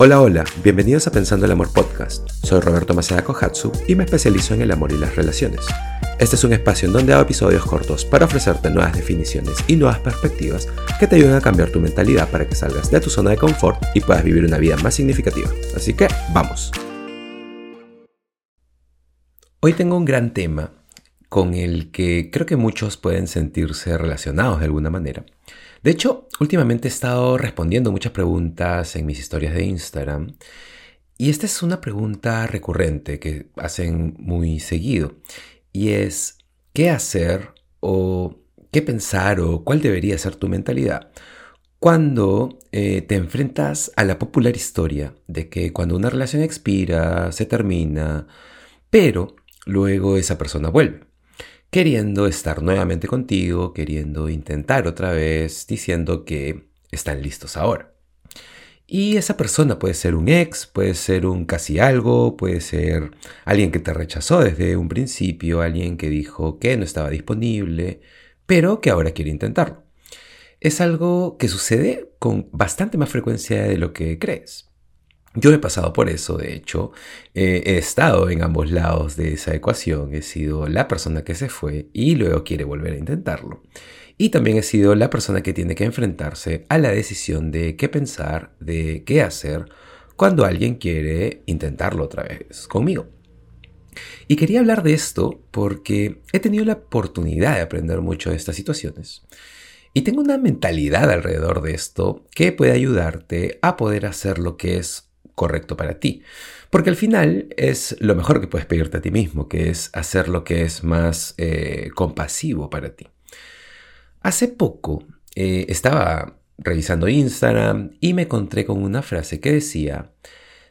Hola, hola, bienvenidos a Pensando el Amor Podcast. Soy Roberto Maceda Kohatsu y me especializo en el amor y las relaciones. Este es un espacio en donde hago episodios cortos para ofrecerte nuevas definiciones y nuevas perspectivas que te ayuden a cambiar tu mentalidad para que salgas de tu zona de confort y puedas vivir una vida más significativa. Así que, vamos. Hoy tengo un gran tema con el que creo que muchos pueden sentirse relacionados de alguna manera. De hecho, últimamente he estado respondiendo muchas preguntas en mis historias de Instagram y esta es una pregunta recurrente que hacen muy seguido y es ¿qué hacer o qué pensar o cuál debería ser tu mentalidad cuando eh, te enfrentas a la popular historia de que cuando una relación expira, se termina, pero luego esa persona vuelve? Queriendo estar nuevamente contigo, queriendo intentar otra vez, diciendo que están listos ahora. Y esa persona puede ser un ex, puede ser un casi algo, puede ser alguien que te rechazó desde un principio, alguien que dijo que no estaba disponible, pero que ahora quiere intentarlo. Es algo que sucede con bastante más frecuencia de lo que crees. Yo he pasado por eso, de hecho, eh, he estado en ambos lados de esa ecuación, he sido la persona que se fue y luego quiere volver a intentarlo. Y también he sido la persona que tiene que enfrentarse a la decisión de qué pensar, de qué hacer cuando alguien quiere intentarlo otra vez conmigo. Y quería hablar de esto porque he tenido la oportunidad de aprender mucho de estas situaciones. Y tengo una mentalidad alrededor de esto que puede ayudarte a poder hacer lo que es correcto para ti. Porque al final es lo mejor que puedes pedirte a ti mismo, que es hacer lo que es más eh, compasivo para ti. Hace poco eh, estaba revisando Instagram y me encontré con una frase que decía,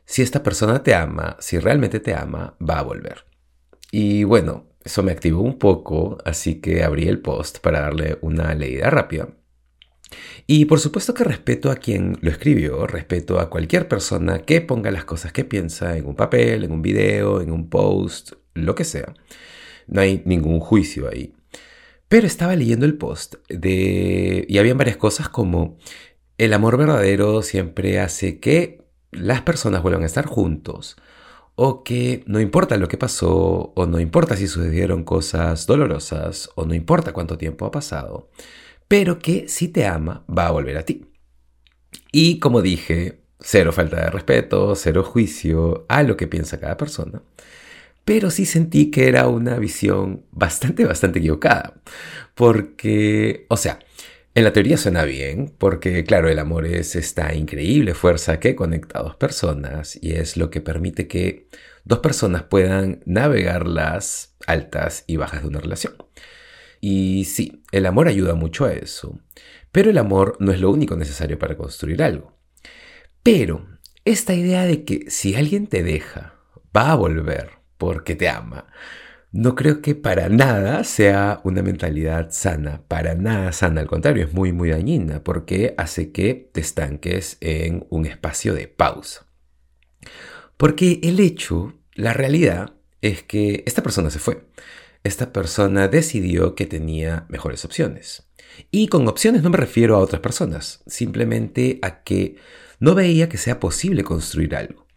si esta persona te ama, si realmente te ama, va a volver. Y bueno, eso me activó un poco, así que abrí el post para darle una leída rápida. Y por supuesto que respeto a quien lo escribió, respeto a cualquier persona que ponga las cosas que piensa en un papel, en un video, en un post, lo que sea. No hay ningún juicio ahí. Pero estaba leyendo el post y habían varias cosas como el amor verdadero siempre hace que las personas vuelvan a estar juntos o que no importa lo que pasó o no importa si sucedieron cosas dolorosas o no importa cuánto tiempo ha pasado pero que si te ama va a volver a ti. Y como dije, cero falta de respeto, cero juicio a lo que piensa cada persona. Pero sí sentí que era una visión bastante, bastante equivocada. Porque, o sea, en la teoría suena bien, porque claro, el amor es esta increíble fuerza que conecta a dos personas y es lo que permite que dos personas puedan navegar las altas y bajas de una relación. Y sí, el amor ayuda mucho a eso, pero el amor no es lo único necesario para construir algo. Pero esta idea de que si alguien te deja, va a volver porque te ama, no creo que para nada sea una mentalidad sana, para nada sana, al contrario, es muy, muy dañina porque hace que te estanques en un espacio de pausa. Porque el hecho, la realidad, es que esta persona se fue esta persona decidió que tenía mejores opciones. Y con opciones no me refiero a otras personas, simplemente a que no veía que sea posible construir algo.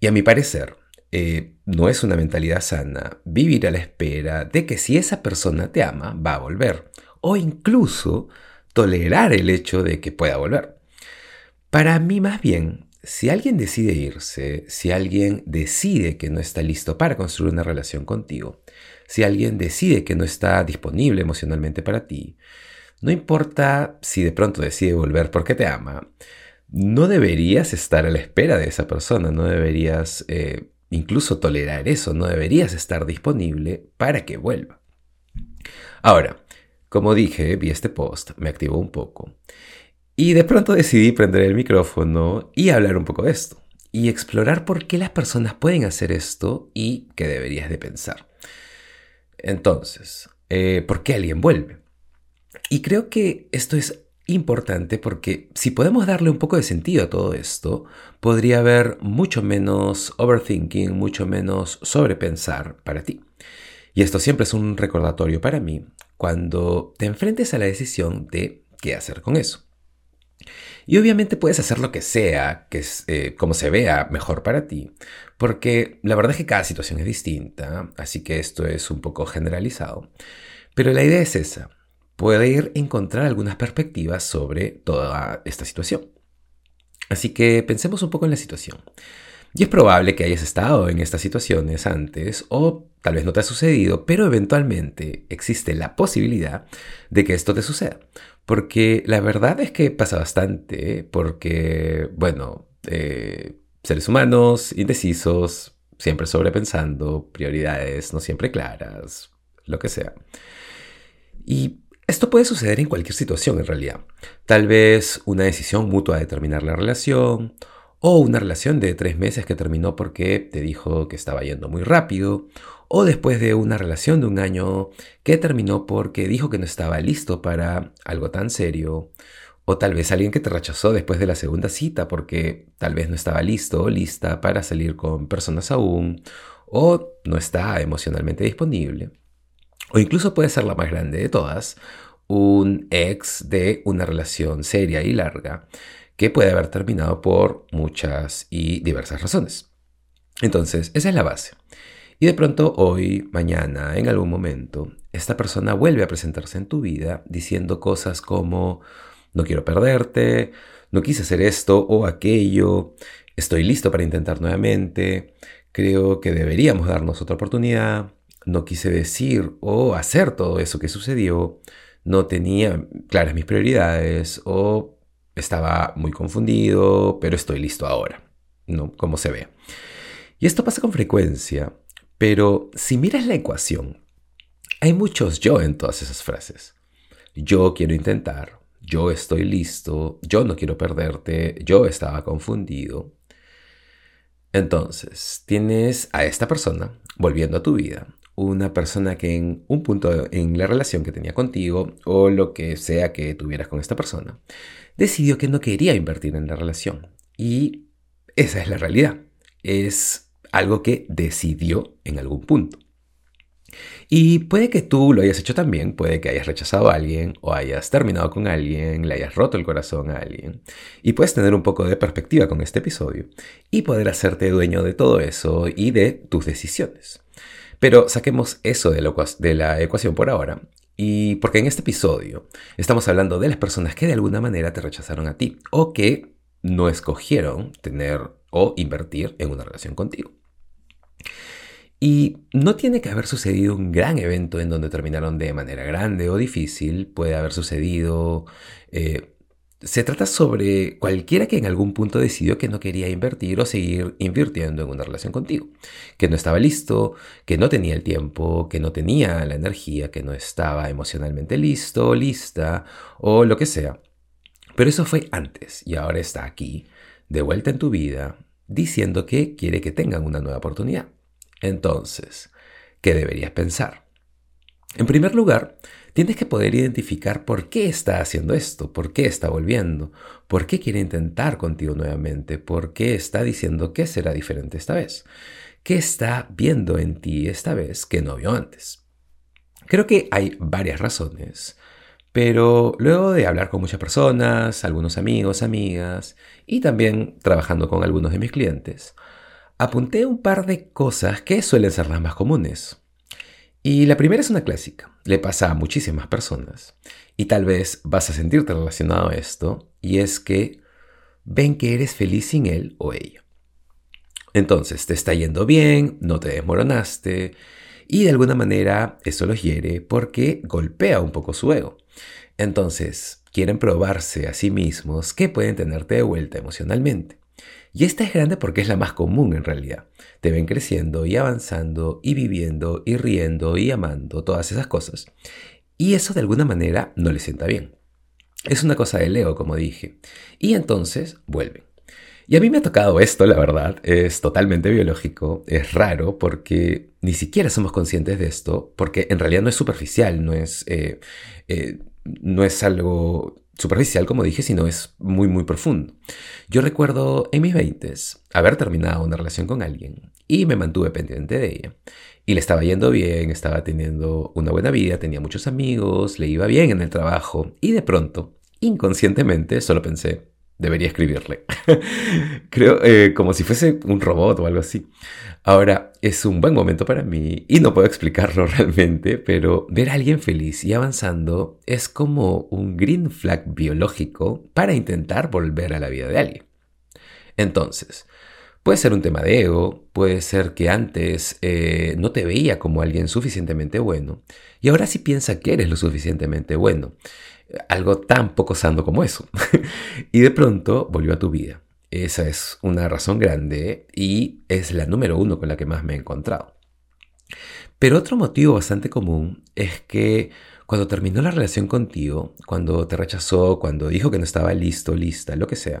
Y a mi parecer, eh, no es una mentalidad sana vivir a la espera de que si esa persona te ama, va a volver. O incluso tolerar el hecho de que pueda volver. Para mí más bien, si alguien decide irse, si alguien decide que no está listo para construir una relación contigo, si alguien decide que no está disponible emocionalmente para ti, no importa si de pronto decide volver porque te ama, no deberías estar a la espera de esa persona, no deberías eh, incluso tolerar eso, no deberías estar disponible para que vuelva. Ahora, como dije, vi este post, me activó un poco y de pronto decidí prender el micrófono y hablar un poco de esto y explorar por qué las personas pueden hacer esto y qué deberías de pensar. Entonces, eh, ¿por qué alguien vuelve? Y creo que esto es importante porque si podemos darle un poco de sentido a todo esto, podría haber mucho menos overthinking, mucho menos sobrepensar para ti. Y esto siempre es un recordatorio para mí cuando te enfrentes a la decisión de qué hacer con eso. Y obviamente puedes hacer lo que sea, que es eh, como se vea mejor para ti, porque la verdad es que cada situación es distinta, así que esto es un poco generalizado. Pero la idea es esa, poder encontrar algunas perspectivas sobre toda esta situación. Así que pensemos un poco en la situación. Y es probable que hayas estado en estas situaciones antes o tal vez no te ha sucedido, pero eventualmente existe la posibilidad de que esto te suceda. Porque la verdad es que pasa bastante, porque, bueno, eh, seres humanos indecisos, siempre sobrepensando, prioridades no siempre claras, lo que sea. Y esto puede suceder en cualquier situación en realidad. Tal vez una decisión mutua de terminar la relación, o una relación de tres meses que terminó porque te dijo que estaba yendo muy rápido, o después de una relación de un año que terminó porque dijo que no estaba listo para algo tan serio, o tal vez alguien que te rechazó después de la segunda cita porque tal vez no estaba listo o lista para salir con personas aún, o no está emocionalmente disponible. O incluso puede ser la más grande de todas, un ex de una relación seria y larga que puede haber terminado por muchas y diversas razones. Entonces, esa es la base. Y de pronto hoy, mañana, en algún momento, esta persona vuelve a presentarse en tu vida diciendo cosas como no quiero perderte, no quise hacer esto o aquello, estoy listo para intentar nuevamente, creo que deberíamos darnos otra oportunidad, no quise decir o hacer todo eso que sucedió, no tenía claras mis prioridades o estaba muy confundido, pero estoy listo ahora, ¿no? Como se ve. Y esto pasa con frecuencia, pero si miras la ecuación, hay muchos yo en todas esas frases. Yo quiero intentar, yo estoy listo, yo no quiero perderte, yo estaba confundido. Entonces, tienes a esta persona volviendo a tu vida, una persona que en un punto en la relación que tenía contigo o lo que sea que tuvieras con esta persona, decidió que no quería invertir en la relación. Y esa es la realidad. Es algo que decidió en algún punto. Y puede que tú lo hayas hecho también, puede que hayas rechazado a alguien o hayas terminado con alguien, le hayas roto el corazón a alguien. Y puedes tener un poco de perspectiva con este episodio y poder hacerte dueño de todo eso y de tus decisiones. Pero saquemos eso de, la ecuación por ahora y porque en este episodio estamos hablando de las personas que de alguna manera te rechazaron a ti o que no escogieron tener o invertir en una relación contigo. Y no tiene que haber sucedido un gran evento en donde terminaron de manera grande o difícil, puede haber sucedido eh, se trata sobre cualquiera que en algún punto decidió que no quería invertir o seguir invirtiendo en una relación contigo, que no estaba listo, que no tenía el tiempo, que no tenía la energía, que no estaba emocionalmente listo, lista o lo que sea. Pero eso fue antes y ahora está aquí, de vuelta en tu vida, diciendo que quiere que tengan una nueva oportunidad. Entonces, ¿qué deberías pensar? En primer lugar, Tienes que poder identificar por qué está haciendo esto, por qué está volviendo, por qué quiere intentar contigo nuevamente, por qué está diciendo que será diferente esta vez, qué está viendo en ti esta vez que no vio antes. Creo que hay varias razones, pero luego de hablar con muchas personas, algunos amigos, amigas, y también trabajando con algunos de mis clientes, apunté un par de cosas que suelen ser las más comunes. Y la primera es una clásica, le pasa a muchísimas personas. Y tal vez vas a sentirte relacionado a esto, y es que ven que eres feliz sin él o ella. Entonces, te está yendo bien, no te desmoronaste, y de alguna manera eso los hiere porque golpea un poco su ego. Entonces, quieren probarse a sí mismos que pueden tenerte de vuelta emocionalmente. Y esta es grande porque es la más común en realidad. Te ven creciendo y avanzando y viviendo y riendo y amando, todas esas cosas. Y eso de alguna manera no les sienta bien. Es una cosa de Leo, como dije. Y entonces vuelven. Y a mí me ha tocado esto, la verdad, es totalmente biológico, es raro porque ni siquiera somos conscientes de esto, porque en realidad no es superficial, no es, eh, eh, no es algo superficial, como dije, sino es muy, muy profundo. Yo recuerdo en mis 20 haber terminado una relación con alguien y me mantuve pendiente de ella. Y le estaba yendo bien, estaba teniendo una buena vida, tenía muchos amigos, le iba bien en el trabajo y de pronto, inconscientemente, solo pensé, debería escribirle. Creo eh, como si fuese un robot o algo así. Ahora, es un buen momento para mí y no puedo explicarlo realmente, pero ver a alguien feliz y avanzando es como un green flag biológico para intentar volver a la vida de alguien. Entonces, puede ser un tema de ego, puede ser que antes eh, no te veía como alguien suficientemente bueno y ahora sí piensa que eres lo suficientemente bueno algo tan poco sano como eso. y de pronto volvió a tu vida. Esa es una razón grande y es la número uno con la que más me he encontrado. Pero otro motivo bastante común es que cuando terminó la relación contigo, cuando te rechazó, cuando dijo que no estaba listo, lista, lo que sea,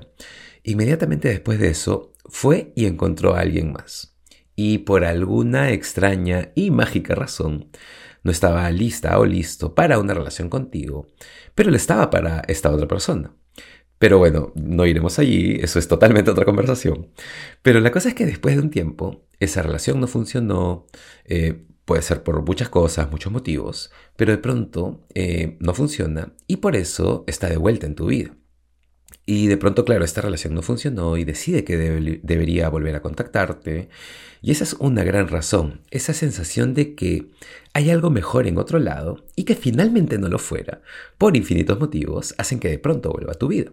inmediatamente después de eso fue y encontró a alguien más. Y por alguna extraña y mágica razón, no estaba lista o listo para una relación contigo, pero le estaba para esta otra persona. Pero bueno, no iremos allí, eso es totalmente otra conversación. Pero la cosa es que después de un tiempo, esa relación no funcionó, eh, puede ser por muchas cosas, muchos motivos, pero de pronto eh, no funciona y por eso está de vuelta en tu vida. Y de pronto, claro, esta relación no funcionó y decide que debería volver a contactarte. Y esa es una gran razón, esa sensación de que hay algo mejor en otro lado y que finalmente no lo fuera, por infinitos motivos, hacen que de pronto vuelva a tu vida.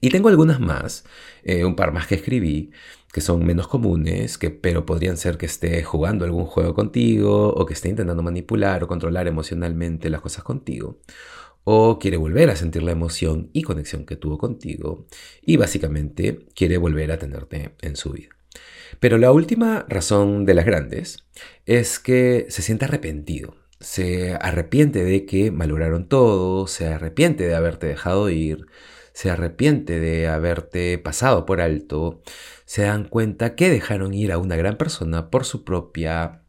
Y tengo algunas más, eh, un par más que escribí, que son menos comunes, que, pero podrían ser que esté jugando algún juego contigo o que esté intentando manipular o controlar emocionalmente las cosas contigo o quiere volver a sentir la emoción y conexión que tuvo contigo y básicamente quiere volver a tenerte en su vida. Pero la última razón de las grandes es que se siente arrepentido, se arrepiente de que malograron todo, se arrepiente de haberte dejado ir, se arrepiente de haberte pasado por alto, se dan cuenta que dejaron ir a una gran persona por su propia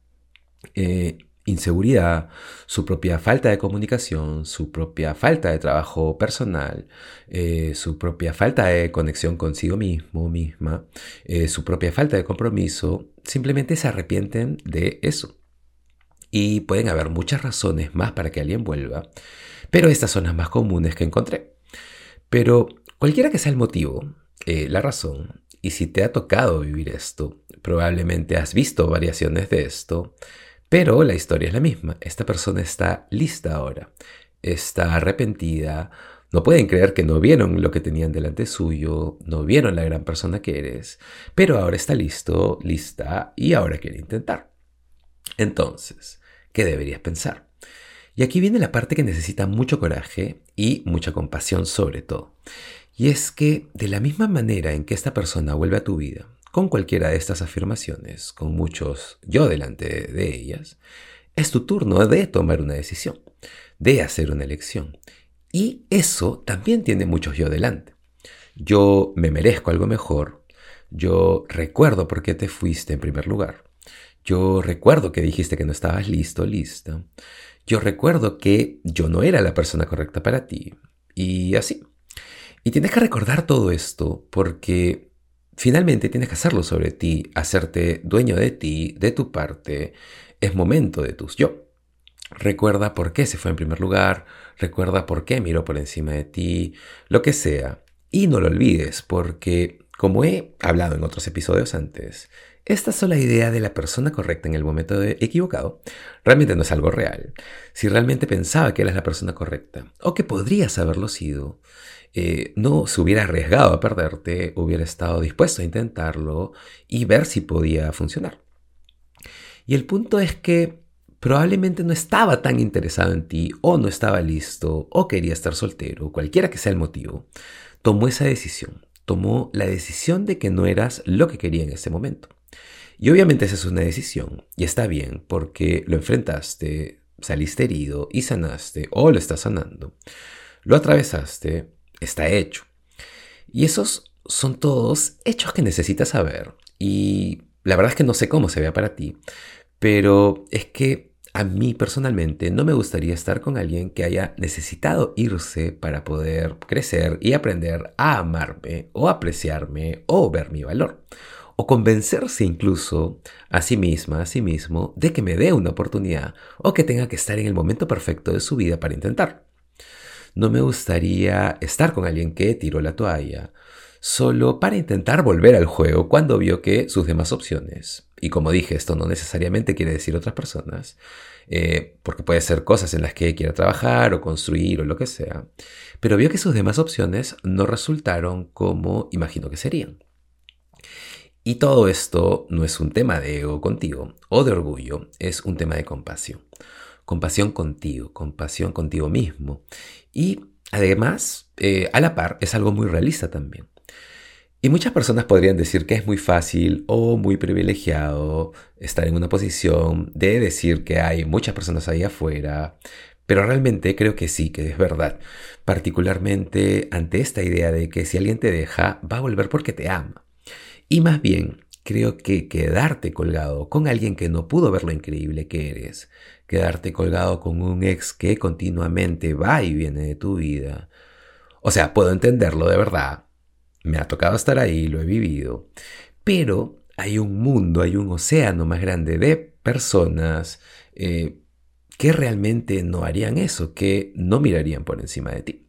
eh, inseguridad, su propia falta de comunicación, su propia falta de trabajo personal, eh, su propia falta de conexión consigo mismo, misma, eh, su propia falta de compromiso, simplemente se arrepienten de eso. Y pueden haber muchas razones más para que alguien vuelva, pero estas son las más comunes que encontré. Pero cualquiera que sea el motivo, eh, la razón, y si te ha tocado vivir esto, probablemente has visto variaciones de esto, pero la historia es la misma. Esta persona está lista ahora. Está arrepentida. No pueden creer que no vieron lo que tenían delante suyo, no vieron la gran persona que eres, pero ahora está listo, lista y ahora quiere intentar. Entonces, ¿qué deberías pensar? Y aquí viene la parte que necesita mucho coraje y mucha compasión sobre todo. Y es que de la misma manera en que esta persona vuelve a tu vida, con cualquiera de estas afirmaciones, con muchos yo delante de ellas, es tu turno de tomar una decisión, de hacer una elección. Y eso también tiene muchos yo delante. Yo me merezco algo mejor, yo recuerdo por qué te fuiste en primer lugar, yo recuerdo que dijiste que no estabas listo, lista, yo recuerdo que yo no era la persona correcta para ti, y así. Y tienes que recordar todo esto porque Finalmente tienes que hacerlo sobre ti, hacerte dueño de ti, de tu parte. Es momento de tus yo. Recuerda por qué se fue en primer lugar, recuerda por qué miró por encima de ti, lo que sea. Y no lo olvides, porque, como he hablado en otros episodios antes, esta sola idea de la persona correcta en el momento equivocado realmente no es algo real. Si realmente pensaba que eras la persona correcta, o que podrías haberlo sido, eh, no se hubiera arriesgado a perderte, hubiera estado dispuesto a intentarlo y ver si podía funcionar. Y el punto es que probablemente no estaba tan interesado en ti o no estaba listo o quería estar soltero, cualquiera que sea el motivo, tomó esa decisión, tomó la decisión de que no eras lo que quería en ese momento. Y obviamente esa es una decisión y está bien porque lo enfrentaste, saliste herido y sanaste o lo estás sanando. Lo atravesaste, está hecho. Y esos son todos hechos que necesitas saber. Y la verdad es que no sé cómo se vea para ti, pero es que a mí personalmente no me gustaría estar con alguien que haya necesitado irse para poder crecer y aprender a amarme o apreciarme o ver mi valor. O convencerse incluso a sí misma, a sí mismo, de que me dé una oportunidad o que tenga que estar en el momento perfecto de su vida para intentar. No me gustaría estar con alguien que tiró la toalla solo para intentar volver al juego cuando vio que sus demás opciones, y como dije, esto no necesariamente quiere decir otras personas, eh, porque puede ser cosas en las que quiera trabajar o construir o lo que sea, pero vio que sus demás opciones no resultaron como imagino que serían. Y todo esto no es un tema de ego contigo o de orgullo, es un tema de compasión. Compasión contigo, compasión contigo mismo. Y además, eh, a la par, es algo muy realista también. Y muchas personas podrían decir que es muy fácil o muy privilegiado estar en una posición de decir que hay muchas personas ahí afuera, pero realmente creo que sí, que es verdad, particularmente ante esta idea de que si alguien te deja, va a volver porque te ama. Y más bien, creo que quedarte colgado con alguien que no pudo ver lo increíble que eres, quedarte colgado con un ex que continuamente va y viene de tu vida. O sea, puedo entenderlo de verdad, me ha tocado estar ahí, lo he vivido, pero hay un mundo, hay un océano más grande de personas eh, que realmente no harían eso, que no mirarían por encima de ti.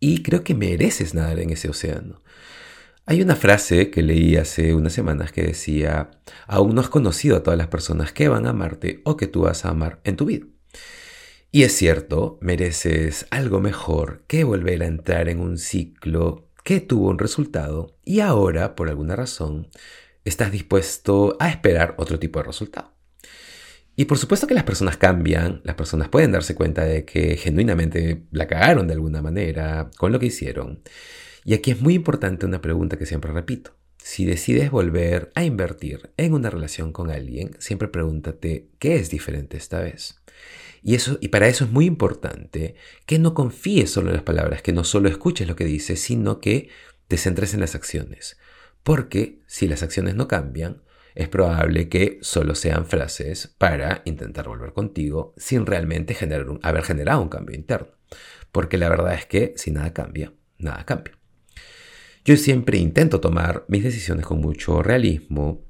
Y creo que mereces nadar en ese océano. Hay una frase que leí hace unas semanas que decía, aún no has conocido a todas las personas que van a amarte o que tú vas a amar en tu vida. Y es cierto, mereces algo mejor que volver a entrar en un ciclo que tuvo un resultado y ahora, por alguna razón, estás dispuesto a esperar otro tipo de resultado. Y por supuesto que las personas cambian, las personas pueden darse cuenta de que genuinamente la cagaron de alguna manera con lo que hicieron. Y aquí es muy importante una pregunta que siempre repito. Si decides volver a invertir en una relación con alguien, siempre pregúntate qué es diferente esta vez. Y, eso, y para eso es muy importante que no confíes solo en las palabras, que no solo escuches lo que dice, sino que te centres en las acciones. Porque si las acciones no cambian, es probable que solo sean frases para intentar volver contigo sin realmente generar haber generado un cambio interno. Porque la verdad es que si nada cambia, nada cambia. Yo siempre intento tomar mis decisiones con mucho realismo,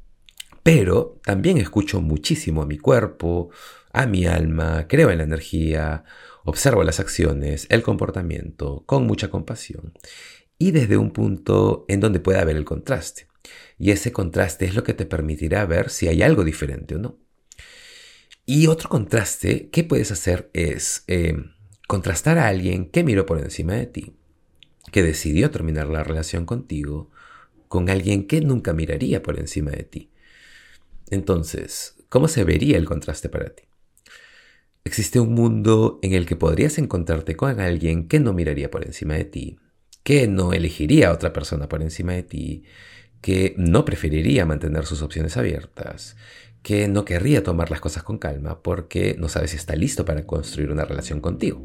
pero también escucho muchísimo a mi cuerpo, a mi alma, creo en la energía, observo las acciones, el comportamiento, con mucha compasión y desde un punto en donde pueda haber el contraste. Y ese contraste es lo que te permitirá ver si hay algo diferente o no. Y otro contraste que puedes hacer es eh, contrastar a alguien que miró por encima de ti que decidió terminar la relación contigo con alguien que nunca miraría por encima de ti. Entonces, ¿cómo se vería el contraste para ti? Existe un mundo en el que podrías encontrarte con alguien que no miraría por encima de ti, que no elegiría a otra persona por encima de ti, que no preferiría mantener sus opciones abiertas, que no querría tomar las cosas con calma porque no sabe si está listo para construir una relación contigo.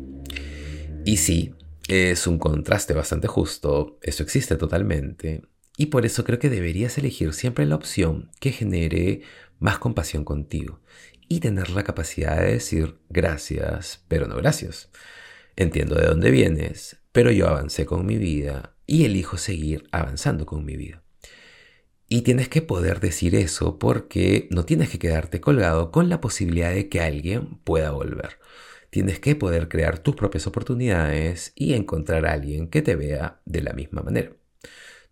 Y sí, es un contraste bastante justo, eso existe totalmente, y por eso creo que deberías elegir siempre la opción que genere más compasión contigo y tener la capacidad de decir gracias, pero no gracias. Entiendo de dónde vienes, pero yo avancé con mi vida y elijo seguir avanzando con mi vida. Y tienes que poder decir eso porque no tienes que quedarte colgado con la posibilidad de que alguien pueda volver. Tienes que poder crear tus propias oportunidades y encontrar a alguien que te vea de la misma manera.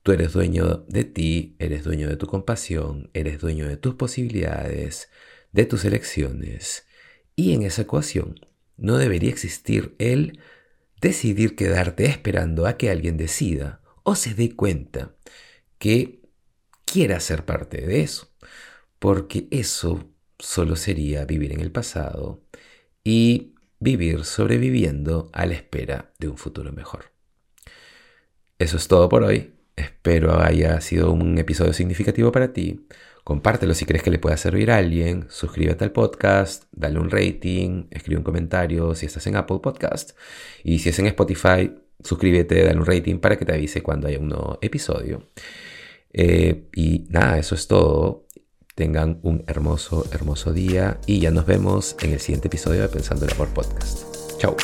Tú eres dueño de ti, eres dueño de tu compasión, eres dueño de tus posibilidades, de tus elecciones. Y en esa ecuación no debería existir el decidir quedarte esperando a que alguien decida o se dé cuenta que quiera ser parte de eso. Porque eso solo sería vivir en el pasado y vivir sobreviviendo a la espera de un futuro mejor. Eso es todo por hoy. Espero haya sido un episodio significativo para ti. Compártelo si crees que le pueda servir a alguien. Suscríbete al podcast, dale un rating, escribe un comentario si estás en Apple Podcast. Y si es en Spotify, suscríbete, dale un rating para que te avise cuando haya un nuevo episodio. Eh, y nada, eso es todo. Tengan un hermoso, hermoso día y ya nos vemos en el siguiente episodio de Pensando el Amor Podcast. Chao.